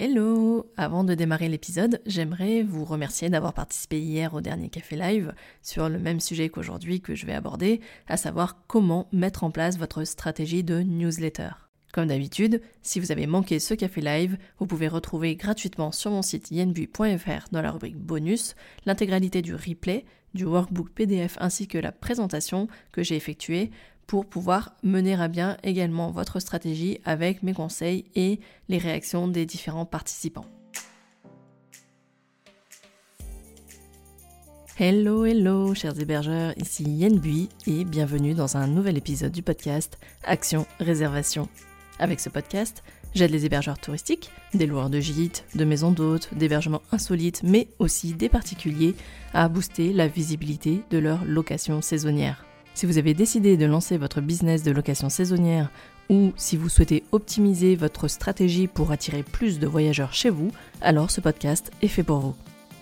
Hello Avant de démarrer l'épisode, j'aimerais vous remercier d'avoir participé hier au dernier café live sur le même sujet qu'aujourd'hui que je vais aborder, à savoir comment mettre en place votre stratégie de newsletter. Comme d'habitude, si vous avez manqué ce café live, vous pouvez retrouver gratuitement sur mon site yenbui.fr dans la rubrique bonus l'intégralité du replay, du workbook PDF ainsi que la présentation que j'ai effectuée pour pouvoir mener à bien également votre stratégie avec mes conseils et les réactions des différents participants. Hello, hello, chers hébergeurs, ici Yen Bui et bienvenue dans un nouvel épisode du podcast Action Réservation. Avec ce podcast, j'aide les hébergeurs touristiques, des loueurs de gîtes, de maisons d'hôtes, d'hébergements insolites, mais aussi des particuliers à booster la visibilité de leur location saisonnière. Si vous avez décidé de lancer votre business de location saisonnière ou si vous souhaitez optimiser votre stratégie pour attirer plus de voyageurs chez vous, alors ce podcast est fait pour vous.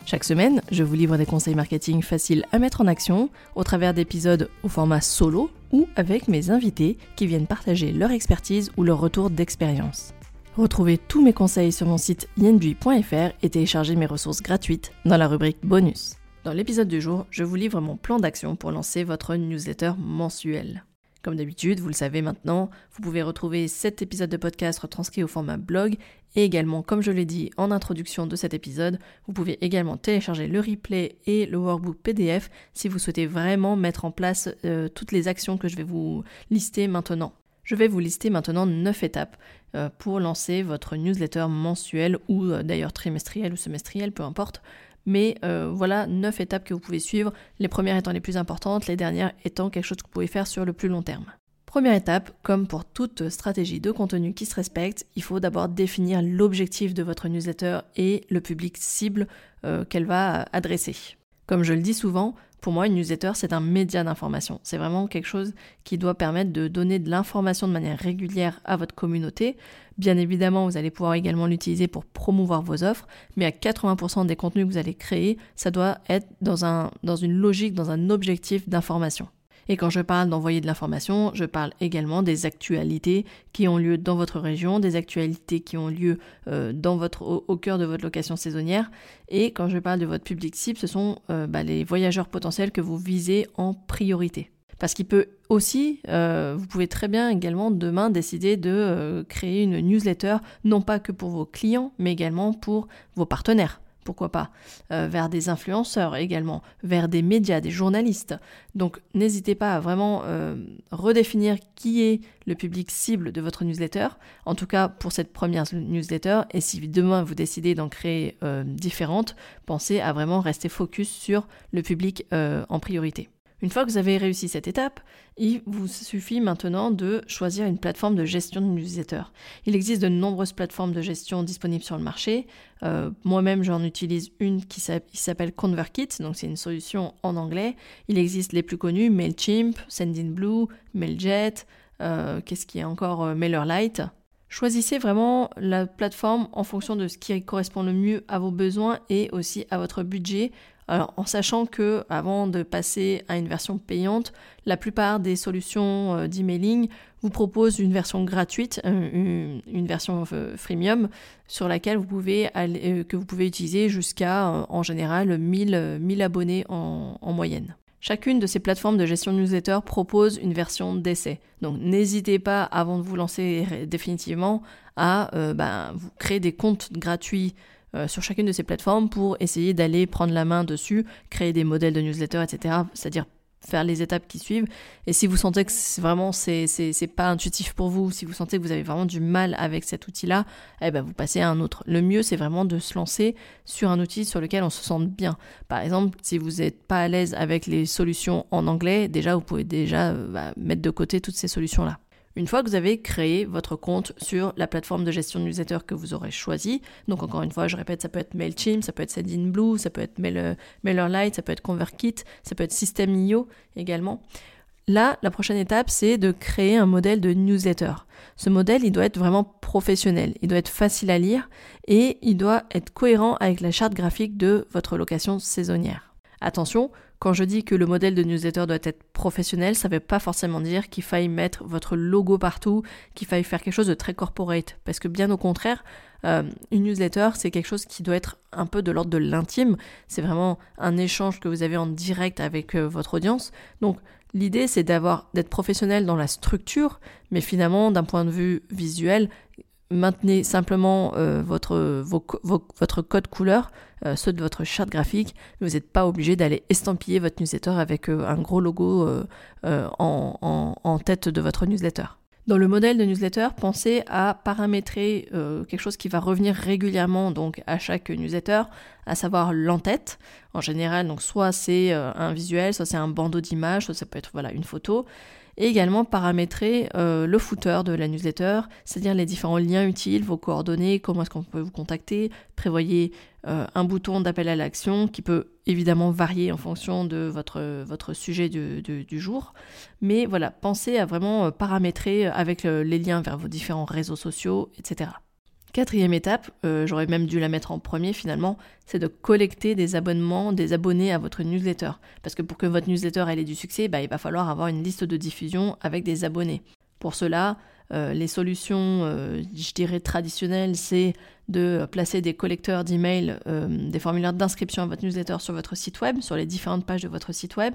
Chaque semaine, je vous livre des conseils marketing faciles à mettre en action au travers d'épisodes au format solo ou avec mes invités qui viennent partager leur expertise ou leur retour d'expérience. Retrouvez tous mes conseils sur mon site yenbui.fr et téléchargez mes ressources gratuites dans la rubrique bonus. Dans l'épisode du jour, je vous livre mon plan d'action pour lancer votre newsletter mensuel. Comme d'habitude, vous le savez maintenant, vous pouvez retrouver cet épisode de podcast retranscrit au format blog et également, comme je l'ai dit en introduction de cet épisode, vous pouvez également télécharger le replay et le workbook PDF si vous souhaitez vraiment mettre en place euh, toutes les actions que je vais vous lister maintenant. Je vais vous lister maintenant 9 étapes euh, pour lancer votre newsletter mensuel ou euh, d'ailleurs trimestriel ou semestriel, peu importe, mais euh, voilà neuf étapes que vous pouvez suivre, les premières étant les plus importantes, les dernières étant quelque chose que vous pouvez faire sur le plus long terme. Première étape, comme pour toute stratégie de contenu qui se respecte, il faut d'abord définir l'objectif de votre newsletter et le public cible euh, qu'elle va adresser. Comme je le dis souvent, pour moi, une newsletter, c'est un média d'information. C'est vraiment quelque chose qui doit permettre de donner de l'information de manière régulière à votre communauté. Bien évidemment, vous allez pouvoir également l'utiliser pour promouvoir vos offres, mais à 80% des contenus que vous allez créer, ça doit être dans, dans une logique, dans un objectif d'information. Et quand je parle d'envoyer de l'information, je parle également des actualités qui ont lieu dans votre région, des actualités qui ont lieu euh, au, cœur de votre location saisonnière. Et quand je parle de votre public cible, ce sont euh, bah, les voyageurs potentiels que vous visez en priorité. Parce qu'il peut aussi, euh, vous pouvez très bien également demain décider de créer une newsletter, non pas que pour vos clients, mais également pour vos partenaires pourquoi pas, euh, vers des influenceurs également, vers des médias, des journalistes. Donc n'hésitez pas à vraiment euh, redéfinir qui est le public cible de votre newsletter, en tout cas pour cette première newsletter, et si demain vous décidez d'en créer euh, différentes, pensez à vraiment rester focus sur le public en priorité. Une fois que vous avez réussi cette étape, il vous suffit maintenant de choisir une plateforme de gestion de newsletter. Il existe de nombreuses plateformes de gestion disponibles sur le marché. Euh, moi-même, j'en utilise une qui s'appelle ConvertKit, donc c'est une solution en anglais. Il existe les plus connus, MailChimp, Sendinblue, MailJet, euh, qu'est-ce qui est encore euh, MailerLite. Choisissez vraiment la plateforme en fonction de ce qui correspond le mieux à vos besoins et aussi à votre budget alors, en sachant que avant de passer à une version payante, la plupart des solutions euh, d'emailing vous proposent une version gratuite, euh, une, version euh, freemium, sur laquelle vous pouvez que vous pouvez utiliser jusqu'à en général 1000, 1000 abonnés en, moyenne. Chacune de ces plateformes de gestion de newsletter propose une version d'essai. Donc n'hésitez pas, avant de vous lancer définitivement, à ben, vous créer des comptes gratuits euh, sur chacune de ces plateformes pour essayer d'aller prendre la main dessus, créer des modèles de newsletter, etc. C'est-à-dire faire les étapes qui suivent. Et si vous sentez que vraiment c'est, c'est, pas intuitif pour vous, si vous sentez que vous avez vraiment du mal avec cet outil-là, eh ben vous passez à un autre. Le mieux c'est vraiment de se lancer sur un outil sur lequel on se sente bien. Par exemple, si vous n'êtes pas à l'aise avec les solutions en anglais, déjà vous pouvez déjà euh, bah, mettre de côté toutes ces solutions-là. Une fois que vous avez créé votre compte sur la plateforme de gestion de newsletter que vous aurez choisi, donc encore une fois, je répète, ça peut être MailChimp, ça peut être Sendinblue, ça peut être MailerLite, ça peut être ConvertKit, ça peut être System.io également. Là, la prochaine étape, c'est de créer un modèle de newsletter. Ce modèle, il doit être vraiment professionnel, il doit être facile à lire et il doit être cohérent avec la charte graphique de votre location saisonnière. Attention, quand je dis que le modèle de newsletter doit être professionnel, ça ne veut pas forcément dire qu'il faille mettre votre logo partout, qu'il faille faire quelque chose de très corporate. Parce que bien au contraire, euh, une newsletter, c'est quelque chose qui doit être un peu de l'ordre de l'intime. C'est vraiment un échange que vous avez en direct avec euh, votre audience. Donc l'idée, c'est d'avoir d'être professionnel dans la structure, mais finalement, d'un point de vue visuel, maintenez simplement euh, votre, code couleur, euh, ceux de votre charte graphique, vous n'êtes pas obligé d'aller estampiller votre newsletter avec euh, un gros logo en, tête de votre newsletter. Dans le modèle de newsletter, pensez à paramétrer quelque chose qui va revenir régulièrement donc à chaque newsletter, à savoir l'entête. En général, soit c'est un visuel, soit c'est un bandeau d'image, soit ça peut être voilà une photo et également paramétrer euh, le footer de la newsletter, c'est-à-dire les différents liens utiles, vos coordonnées, comment est-ce qu'on peut vous contacter, prévoyez euh, un bouton d'appel à l'action qui peut évidemment varier en fonction de votre, sujet du, du, jour, mais voilà, pensez à vraiment euh, paramétrer avec les liens vers vos différents réseaux sociaux, etc. Quatrième étape, euh, j'aurais même dû la mettre en premier finalement, c'est de collecter des abonnements, des abonnés à votre newsletter. Parce que pour que votre newsletter ait du succès, bah, il va falloir avoir une liste de diffusion avec des abonnés. Pour cela, euh, les solutions, euh, je dirais traditionnelles, c'est de placer des collecteurs d'emails, des formulaires d'inscription à votre newsletter sur votre site web, sur les différentes pages de votre site web.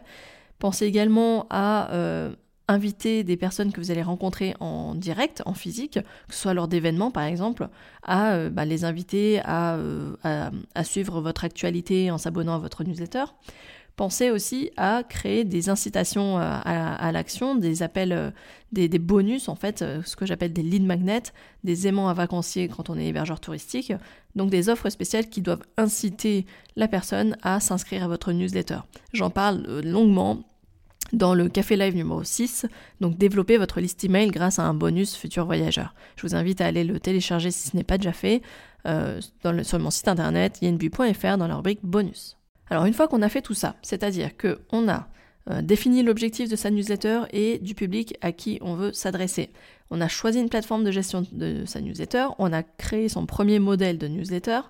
Pensez également à inviter des personnes que vous allez rencontrer en direct, en physique, que ce soit lors d'événements par exemple, à euh, bah, les inviter euh, à, suivre votre actualité en s'abonnant à votre newsletter. Pensez aussi à créer des incitations euh, à, l'action, des appels, des, des, bonus en fait, ce que j'appelle des lead magnets, des aimants à vacanciers quand on est hébergeur touristique, donc des offres spéciales qui doivent inciter la personne à s'inscrire à votre newsletter. J'en parle longuement dans le Café Live numéro 6, donc développer votre liste email grâce à un bonus futur voyageur. Je vous invite à aller le télécharger si ce n'est pas déjà fait euh, sur mon site internet yenbu.fr dans la rubrique bonus. Alors une fois qu'on a fait tout ça, c'est-à-dire qu'on a euh, défini l'objectif de sa newsletter et du public à qui on veut s'adresser. On a choisi une plateforme de gestion de sa newsletter, on a créé son premier modèle de newsletter,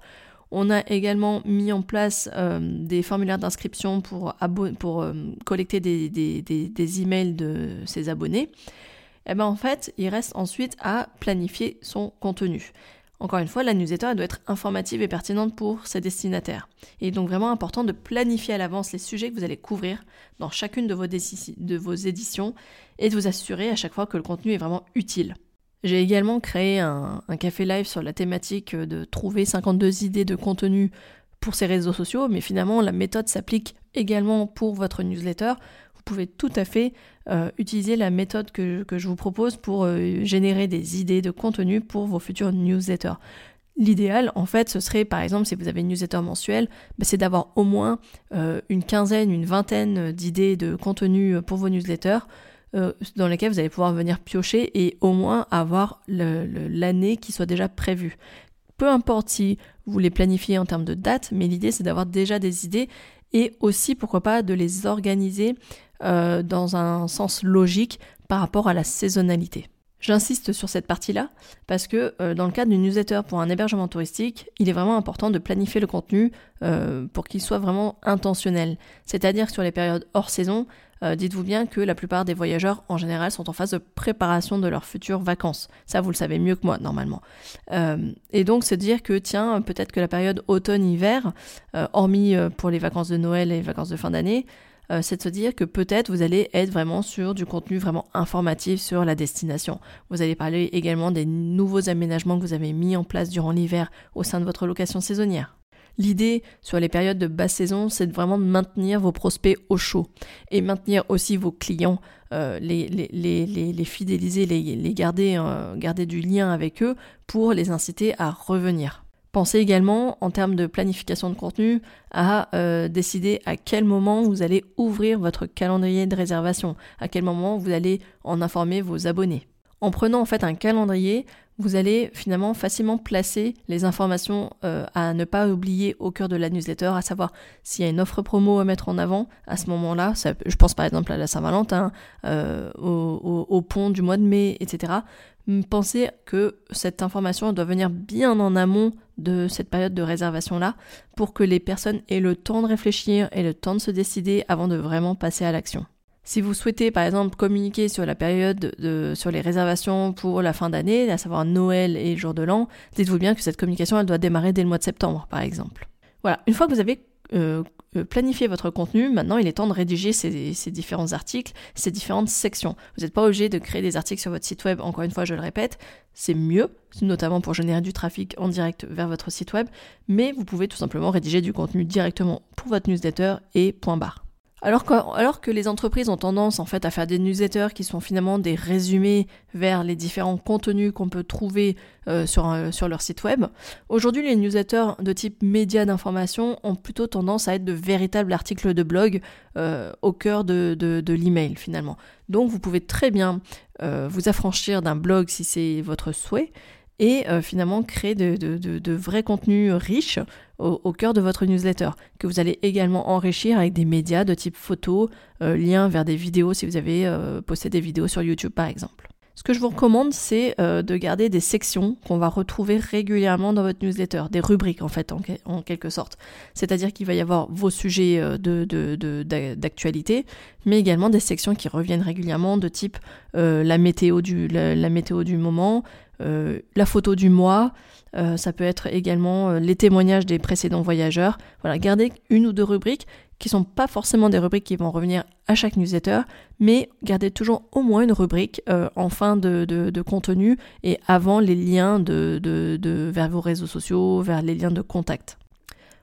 on a également mis en place euh, des formulaires d'inscription pour, euh, collecter des, emails de ses abonnés. Et eh ben en fait, il reste ensuite à planifier son contenu. Encore une fois, la newsletter doit être informative et pertinente pour ses destinataires. Il est donc vraiment important de planifier à l'avance les sujets que vous allez couvrir dans chacune de vos éditions et de vous assurer à chaque fois que le contenu est vraiment utile. J'ai également créé un, café live sur la thématique de trouver 52 idées de contenu pour ces réseaux sociaux, mais finalement la méthode s'applique également pour votre newsletter. Vous pouvez tout à fait euh, utiliser la méthode que, je vous propose pour euh, générer des idées de contenu pour vos futures newsletters. L'idéal, en fait, ce serait, par exemple, si vous avez une newsletter mensuelle, bah, c'est d'avoir au moins euh, une quinzaine, une vingtaine d'idées de contenu pour vos newsletters euh, dans lesquels vous allez pouvoir venir piocher et au moins avoir l'année qui soit déjà prévue. Peu importe si vous les planifiez en termes de date, mais l'idée c'est d'avoir déjà des idées et aussi pourquoi pas de les organiser euh, dans un sens logique par rapport à la saisonnalité. J'insiste sur cette partie-là parce que euh, dans le cadre d'une newsletter pour un hébergement touristique, il est vraiment important de planifier le contenu pour qu'il soit vraiment intentionnel. C'est-à-dire sur les périodes hors saison, euh, dites-vous bien que la plupart des voyageurs en général sont en phase de préparation de leurs futures vacances. Ça, vous le savez mieux que moi normalement. et donc se dire que tiens, peut-être que la période automne-hiver, hormis pour les vacances de Noël et les vacances de fin d'année, euh, c'est de se dire que peut-être vous allez être vraiment sur du contenu vraiment informatif sur la destination. Vous allez parler également des nouveaux aménagements que vous avez mis en place durant l'hiver au sein de votre location saisonnière. L'idée sur les périodes de basse saison, c'est vraiment de maintenir vos prospects au chaud et maintenir aussi vos clients, euh, les, fidéliser, les, garder, euh, garder du lien avec eux pour les inciter à revenir. Pensez également, en termes de planification de contenu, à euh, décider à quel moment vous allez ouvrir votre calendrier de réservation, à quel moment vous allez en informer vos abonnés. En prenant en fait un calendrier, vous allez finalement facilement placer les informations euh, à ne pas oublier au cœur de la newsletter, à savoir s'il y a une offre promo à mettre en avant à ce moment-là. Je pense par exemple à la Saint-Valentin, euh, au, pont du mois de mai, etc. Pensez que cette information doit venir bien en amont de cette période de réservation-là pour que les personnes aient le temps de réfléchir et le temps de se décider avant de vraiment passer à l'action. Si vous souhaitez par exemple communiquer sur la période de, sur les réservations pour la fin d'année, à savoir Noël et jour de l'an, dites-vous bien que cette communication elle doit démarrer dès le mois de septembre par exemple. Voilà, une fois que vous avez euh, euh, planifié votre contenu, maintenant il est temps de rédiger ces, ces différents articles, ces différentes sections. Vous n'êtes pas obligé de créer des articles sur votre site web, encore une fois je le répète, c'est mieux, notamment pour générer du trafic en direct vers votre site web, mais vous pouvez tout simplement rédiger du contenu directement pour votre newsletter et point barre. Alors que, les entreprises ont tendance en fait à faire des newsletters qui sont finalement des résumés vers les différents contenus qu'on peut trouver euh, sur, euh, sur leur site web, aujourd'hui les newsletters de type média d'information ont plutôt tendance à être de véritables articles de blog euh, au cœur de, de, de l'email finalement. Donc vous pouvez très bien vous affranchir d'un blog si c'est votre souhait et euh, finalement créer de, vrais contenus riches au, cœur de votre newsletter, que vous allez également enrichir avec des médias de type photo, euh, liens vers des vidéos si vous avez euh, posté des vidéos sur YouTube par exemple. Ce que je vous recommande, c'est de garder des sections qu'on va retrouver régulièrement dans votre newsletter, des rubriques en fait, en, quelque sorte. C'est-à-dire qu'il va y avoir vos sujets d'actualité, mais également des sections qui reviennent régulièrement de type la, météo du, la météo du moment, la photo du mois, euh, ça peut être également euh, les témoignages des précédents voyageurs. Voilà, gardez une ou deux rubriques qui sont pas forcément des rubriques qui vont revenir à chaque newsletter, mais gardez toujours au moins une rubrique en fin de, contenu et avant les liens de, vers vos réseaux sociaux, vers les liens de contact.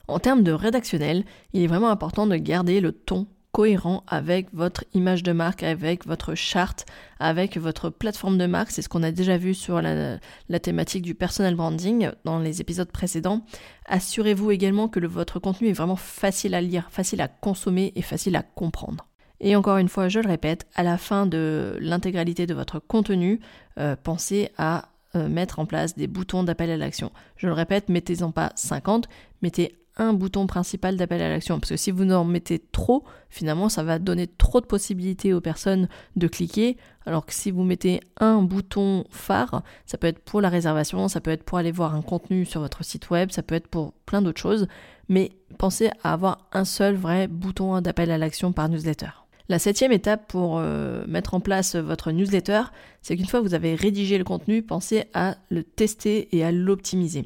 En termes de rédactionnel, il est vraiment important de garder le ton cohérent avec votre image de marque, avec votre charte, avec votre plateforme de marque. C'est ce qu'on a déjà vu sur la, thématique du personal branding dans les épisodes précédents. Assurez-vous également que votre contenu est vraiment facile à lire, facile à consommer et facile à comprendre. Et encore une fois, je le répète, à la fin de l'intégralité de votre contenu, euh, pensez à euh, mettre en place des boutons d'appel à l'action. Je le répète, mettez-en pas 50, mettez un bouton principal d'appel à l'action. Parce que si vous en mettez trop, finalement, ça va donner trop de possibilités aux personnes de cliquer. Alors que si vous mettez un bouton phare, ça peut être pour la réservation, ça peut être pour aller voir un contenu sur votre site web, ça peut être pour plein d'autres choses. Mais pensez à avoir un seul vrai bouton d'appel à l'action par newsletter. La septième étape pour euh, mettre en place votre newsletter, c'est qu'une fois que vous avez rédigé le contenu, pensez à le tester et à l'optimiser.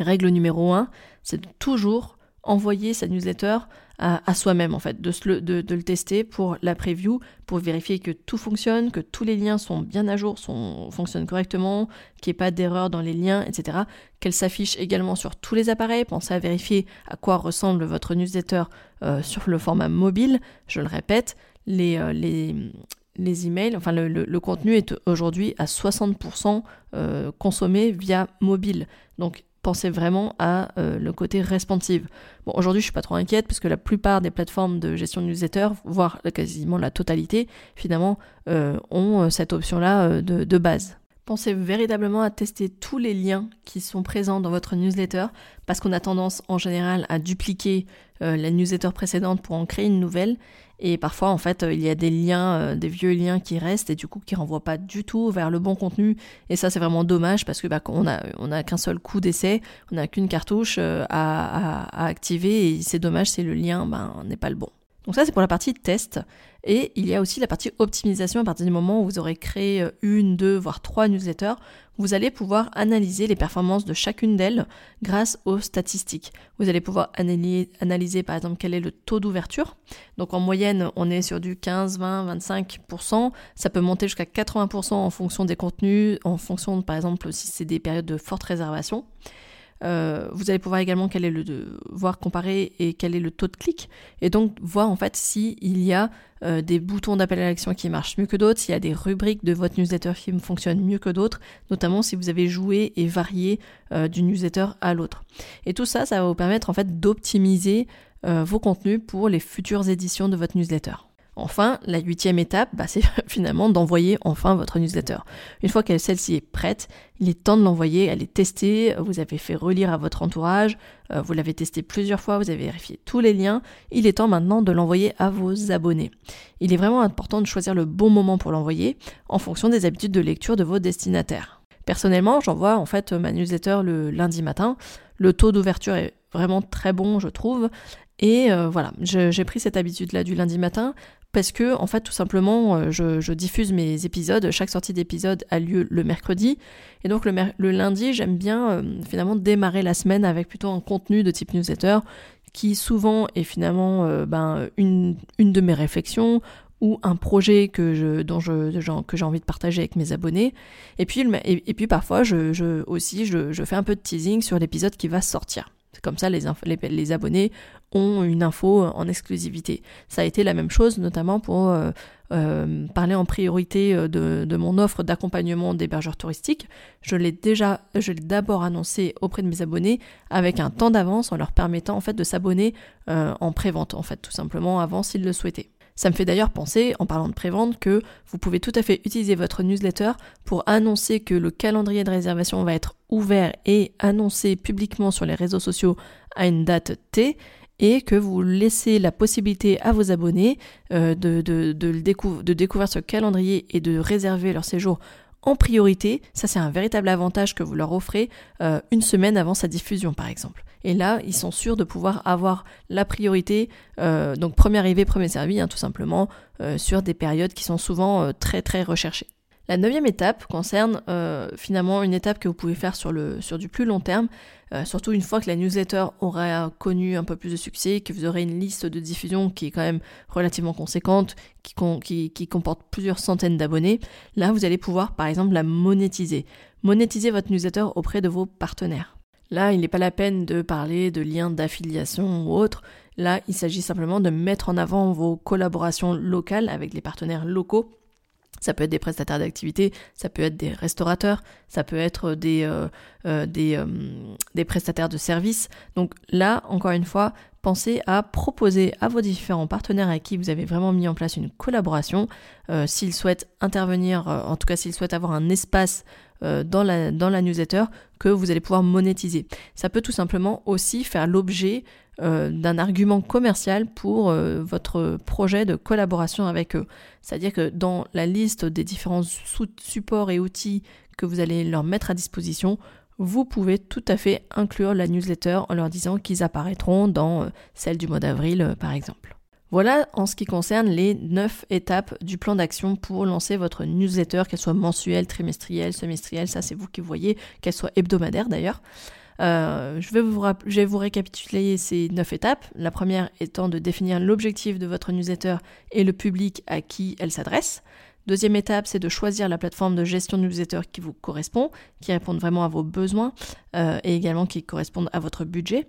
Règle numéro 1, c'est de toujours envoyer sa newsletter à, soi-même en fait, de, le tester pour la preview, pour vérifier que tout fonctionne, que tous les liens sont bien à jour, fonctionnent correctement, qu'il n'y ait pas d'erreur dans les liens, etc. Qu'elle s'affiche également sur tous les appareils. Pensez à vérifier à quoi ressemble votre newsletter euh, sur le format mobile. Je le répète, les, euh, emails, enfin le, le, contenu est aujourd'hui à 60% euh, consommé via mobile. Donc pensez vraiment à euh, le côté responsive. Aujourd'hui, je suis pas trop inquiète parce que la plupart des plateformes de gestion de newsletter, voire quasiment la totalité, finalement, euh, ont euh, cette option-là de base. Pensez véritablement à tester tous les liens qui sont présents dans votre newsletter parce qu'on a tendance en général à dupliquer la newsletter précédente pour en créer une nouvelle et parfois, en fait, il y a des liens, euh, des vieux liens qui restent et du coup qui renvoient pas du tout vers le bon contenu. Et ça, c'est vraiment dommage parce que bah, on a, on a qu'un seul coup d'essai, on n'a qu'une cartouche euh, à, à, activer et c'est dommage si le lien ben, n'est pas le bon. Donc ça, c'est pour la partie test. Et il y a aussi la partie optimisation à partir du moment où vous aurez créé euh, une, deux, voire trois newsletters. Vous allez pouvoir analyser les performances de chacune d'elles grâce aux statistiques. Vous allez pouvoir analyser, par exemple quel est le taux d'ouverture. Donc en moyenne, on est sur du 15, 20, 25%. Ça peut monter jusqu'à 80% en fonction des contenus, en fonction par exemple si c'est des périodes de forte réservation. Euh, vous allez pouvoir également quel est le, voir comparer et quel est le taux de clic et donc voir en fait s'il y a euh, des boutons d'appel à l'action qui marchent mieux que d'autres, s'il y a des rubriques de votre newsletter qui fonctionnent mieux que d'autres, notamment si vous avez joué et varié euh, d'une newsletter à l'autre. Et tout ça, ça va vous permettre en fait d'optimiser vos contenus pour les futures éditions de votre newsletter. Enfin, la huitième étape, bah, c'est finalement d'envoyer enfin votre newsletter. Une fois que celle-ci est prête, il est temps de l'envoyer, elle est testée, vous avez fait relire à votre entourage, euh, vous l'avez testée plusieurs fois, vous avez vérifié tous les liens, il est temps maintenant de l'envoyer à vos abonnés. Il est vraiment important de choisir le bon moment pour l'envoyer en fonction des habitudes de lecture de vos destinataires. Personnellement, j'envoie en fait ma newsletter le lundi matin. Le taux d'ouverture est vraiment très bon, je trouve. Et euh, voilà, j'ai pris cette habitude-là du lundi matin parce que en fait tout simplement euh, je, diffuse mes épisodes, chaque sortie d'épisode a lieu le mercredi et donc le, lundi j'aime bien euh, finalement démarrer la semaine avec plutôt un contenu de type newsletter qui souvent est finalement euh, ben, une, de mes réflexions ou un projet que je, j'ai envie de partager avec mes abonnés. Et puis, et, puis parfois, je, aussi, je, fais un peu de teasing sur l'épisode qui va sortir. Comme ça, les, les, abonnés ont une info en exclusivité. Ça a été la même chose, notamment pour euh, euh, parler en priorité euh, de, mon offre d'accompagnement d'hébergeurs touristiques. Je l'ai déjà, je l'ai d'abord annoncé auprès de mes abonnés avec un temps d'avance en leur permettant en fait de s'abonner en pré-vente, en fait, tout simplement avant s'ils le souhaitaient. Ça me fait d'ailleurs penser, en parlant de prévente, que vous pouvez tout à fait utiliser votre newsletter pour annoncer que le calendrier de réservation va être ouvert et annoncé publiquement sur les réseaux sociaux à une date T et que vous laissez la possibilité à vos abonnés euh, de, découvrir ce calendrier et de réserver leur séjour en priorité. Ça, c'est un véritable avantage que vous leur offrez euh, une semaine avant sa diffusion, par exemple. Et là, ils sont sûrs de pouvoir avoir la priorité, euh, donc premier arrivé, premier servi, hein, tout simplement, euh, sur des périodes qui sont souvent très très recherchées. La neuvième étape concerne euh, finalement une étape que vous pouvez faire sur, du plus long terme, euh, surtout une fois que la newsletter aura connu un peu plus de succès, que vous aurez une liste de diffusion qui est quand même relativement conséquente, qui, qui comporte plusieurs centaines d'abonnés. Là, vous allez pouvoir par exemple la monétiser. Monétiser votre newsletter auprès de vos partenaires. Là, il n'est pas la peine de parler de liens d'affiliation ou autre. Là, il s'agit simplement de mettre en avant vos collaborations locales avec les partenaires locaux ça peut être des prestataires d'activité, ça peut être des restaurateurs, ça peut être des, euh, euh, des, euh, des, prestataires de services. Donc là, encore une fois, pensez à proposer à vos différents partenaires avec qui vous avez vraiment mis en place une collaboration, s'ils souhaitent intervenir, en tout cas s'ils souhaitent avoir un espace dans, la, dans la newsletter que vous allez pouvoir monétiser. Ça peut tout simplement aussi faire l'objet euh, d'un argument commercial pour euh, votre projet de collaboration avec eux. C'est-à-dire que dans la liste des différents supports et outils que vous allez leur mettre à disposition, vous pouvez tout à fait inclure la newsletter en leur disant qu'ils apparaîtront dans euh, celle du mois d'avril par exemple. Voilà en ce qui concerne les 9 étapes du plan d'action pour lancer votre newsletter, qu'elle soit mensuelle, trimestrielle, semestrielle, ça c'est vous qui voyez, qu'elle soit hebdomadaire d'ailleurs. Euh, je, vais vous récapituler ces neuf étapes. La première étant de définir l'objectif de votre newsletter et le public à qui elle s'adresse. Deuxième étape, c'est de choisir la plateforme de gestion de newsletter qui vous correspond, qui répond vraiment à vos besoins euh, et également qui correspondent à votre budget.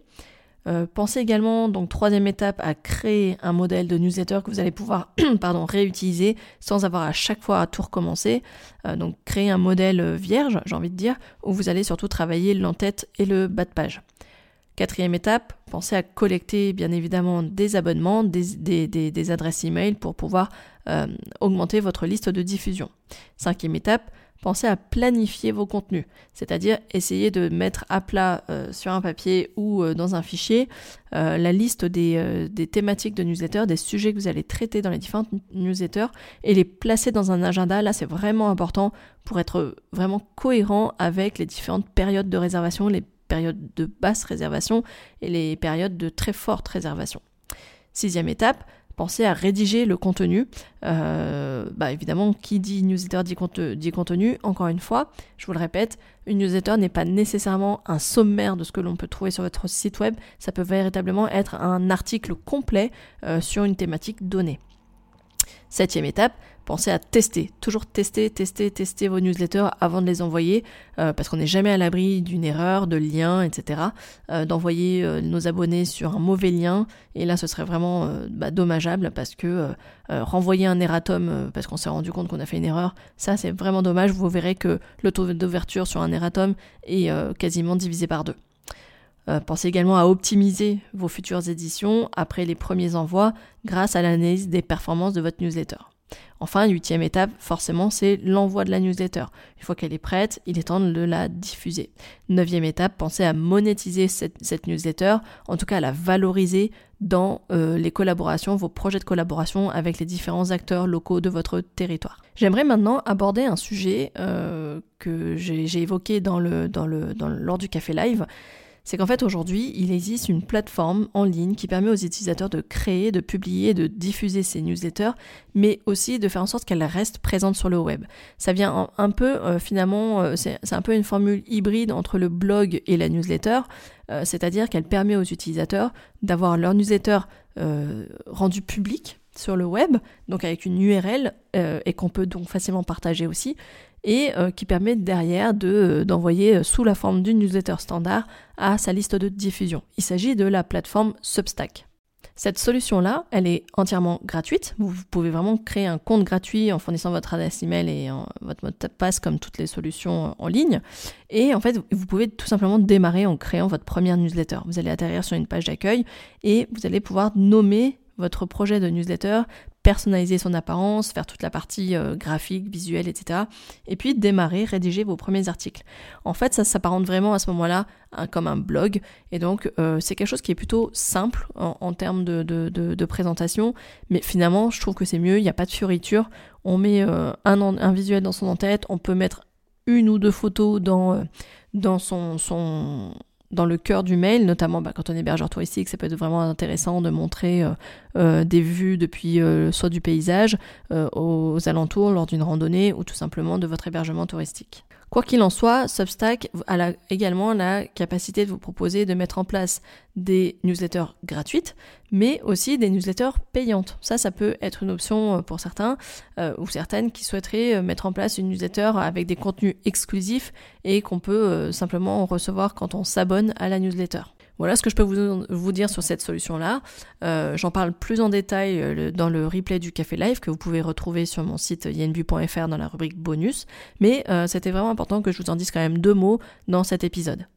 Euh, pensez également, donc troisième étape, à créer un modèle de newsletter que vous allez pouvoir réutiliser sans avoir à chaque fois à tout recommencer. Euh, donc créer un modèle vierge, j'ai envie de dire, où vous allez surtout travailler l'entête et le bas de page. Quatrième étape, pensez à collecter bien évidemment des abonnements, des, adresses email pour pouvoir euh, augmenter votre liste de diffusion. Cinquième étape, pensez à planifier vos contenus, c'est-à-dire essayer de mettre à plat euh, sur un papier ou euh, dans un fichier euh, la liste des, des, thématiques de newsletter, des sujets que vous allez traiter dans les différentes newsletters et les placer dans un agenda. Là, c'est vraiment important pour être vraiment cohérent avec les différentes périodes de réservation, les périodes de basse réservation et les périodes de très forte réservation. Sixième étape, à rédiger le contenu. Euh, bah évidemment, qui dit newsletter dit, dit, contenu. Encore une fois, je vous le répète, une newsletter n'est pas nécessairement un sommaire de ce que l'on peut trouver sur votre site web. Ça peut véritablement être un article complet euh, sur une thématique donnée. Septième étape, pensez à tester, toujours tester, tester, tester vos newsletters avant de les envoyer, euh, parce qu'on n'est jamais à l'abri d'une erreur, de lien, etc. Euh, d'envoyer euh, nos abonnés sur un mauvais lien, et là ce serait vraiment bah, dommageable, parce que renvoyer un erratum parce qu'on s'est rendu compte qu'on a fait une erreur, ça c'est vraiment dommage, vous verrez que le taux d'ouverture sur un erratum est quasiment divisé par deux. Pensez également à optimiser vos futures éditions après les premiers envois grâce à l'analyse des performances de votre newsletter. Enfin, huitième étape, forcément, c'est l'envoi de la newsletter. Une fois qu'elle est prête, il est temps de la diffuser. Neuvième étape, pensez à monétiser cette, newsletter, en tout cas à la valoriser dans euh, les collaborations, vos projets de collaboration avec les différents acteurs locaux de votre territoire. J'aimerais maintenant aborder un sujet euh, que j'ai évoqué lors du Café Live, c'est qu'en fait aujourd'hui, il existe une plateforme en ligne qui permet aux utilisateurs de créer, de publier, de diffuser ces newsletters, mais aussi de faire en sorte qu'elles restent présentes sur le web. Ça vient un, peu, euh, finalement, euh, c'est un peu une formule hybride entre le blog et la newsletter, euh, c'est-à-dire qu'elle permet aux utilisateurs d'avoir leur newsletter rendu public sur le web, donc avec une URL et qu'on peut donc facilement partager aussi, et euh, qui permet derrière de, euh, d'envoyer euh, sous la forme d'une newsletter standard à sa liste de diffusion. Il s'agit de la plateforme Substack. Cette solution-là, elle est entièrement gratuite. Vous pouvez vraiment créer un compte gratuit en fournissant votre adresse email et votre mot de passe comme toutes les solutions en ligne. Et en fait, vous pouvez tout simplement démarrer en créant votre première newsletter. Vous allez atterrir sur une page d'accueil et vous allez pouvoir nommer votre projet de newsletter, personnaliser son apparence, faire toute la partie euh, graphique, visuelle, etc. Et puis démarrer, rédiger vos premiers articles. En fait, ça s'apparente vraiment à ce moment-là comme un blog. Et donc, euh, c'est quelque chose qui est plutôt simple en, termes de, présentation. Mais finalement, je trouve que c'est mieux, il n'y a pas de fioriture. On met euh, un, un, visuel dans son en-tête, on peut mettre une ou deux photos dans, dans son, son dans le cœur du mail, notamment bah, quand on est hébergeur touristique, ça peut être vraiment intéressant de montrer euh, euh, des vues depuis euh, soit du paysage aux alentours lors d'une randonnée ou tout simplement de votre hébergement touristique. Quoi qu'il en soit, Substack a également la capacité de vous proposer de mettre en place des newsletters gratuites, mais aussi des newsletters payantes. Ça, ça peut être une option euh, pour certains euh, ou certaines qui souhaiteraient euh, mettre en place une newsletter avec des contenus exclusifs et qu'on peut simplement recevoir quand on s'abonne à la newsletter. Voilà ce que je peux vous, dire sur cette solution-là. Euh, j'en parle plus en détail euh, dans le replay du Café Live que vous pouvez retrouver sur mon site yenbu.fr dans la rubrique bonus. Mais euh, c'était vraiment important que je vous en dise quand même deux mots dans cet épisode.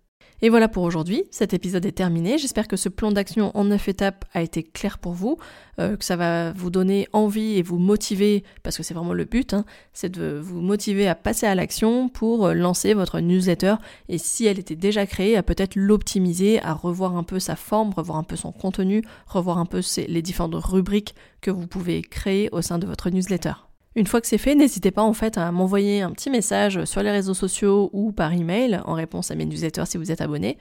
Et voilà pour aujourd'hui, cet épisode est terminé. J'espère que ce plan d'action en 9 étapes a été clair pour vous, euh, que ça va vous donner envie et vous motiver, parce que c'est vraiment le but, hein, c'est de vous motiver à passer à l'action pour euh, lancer votre newsletter et si elle était déjà créée, à peut-être l'optimiser, à revoir un peu sa forme, revoir un peu son contenu, revoir un peu les différentes rubriques que vous pouvez créer au sein de votre newsletter. Une fois que c'est fait, n'hésitez pas en fait à m'envoyer un petit message sur les réseaux sociaux ou par email en réponse à mes newsletters si vous êtes abonné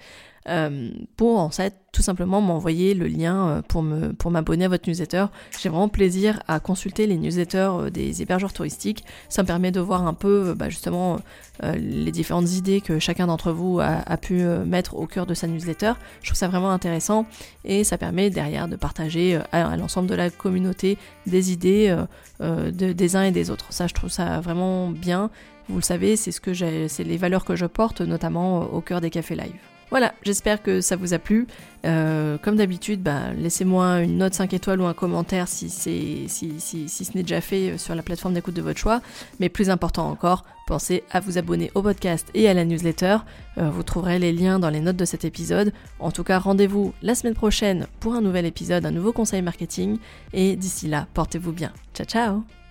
euh, pour en fait tout simplement m'envoyer le lien euh, pour me pour m'abonner à votre newsletter. J'ai vraiment plaisir à consulter les newsletters euh, des hébergeurs touristiques. Ça me permet de voir un peu bah, justement les différentes idées que chacun d'entre vous a, pu mettre au cœur de sa newsletter. Je trouve ça vraiment intéressant et ça permet derrière de partager à, l'ensemble de la communauté des idées des uns et des autres. Ça, je trouve ça vraiment bien. Vous le savez, c'est ce que c'est les valeurs que je porte, notamment au cœur des cafés live. Voilà, j'espère que ça vous a plu. Euh, comme d'habitude, bah, laissez-moi une note 5 étoiles ou un commentaire si, si, ce n'est déjà fait euh, sur la plateforme d'écoute de votre choix. Mais plus important encore, pensez à vous abonner au podcast et à la newsletter. Euh, vous trouverez les liens dans les notes de cet épisode. En tout cas, rendez-vous la semaine prochaine pour un nouvel épisode, un nouveau conseil marketing. Et d'ici là, portez-vous bien. Ciao ciao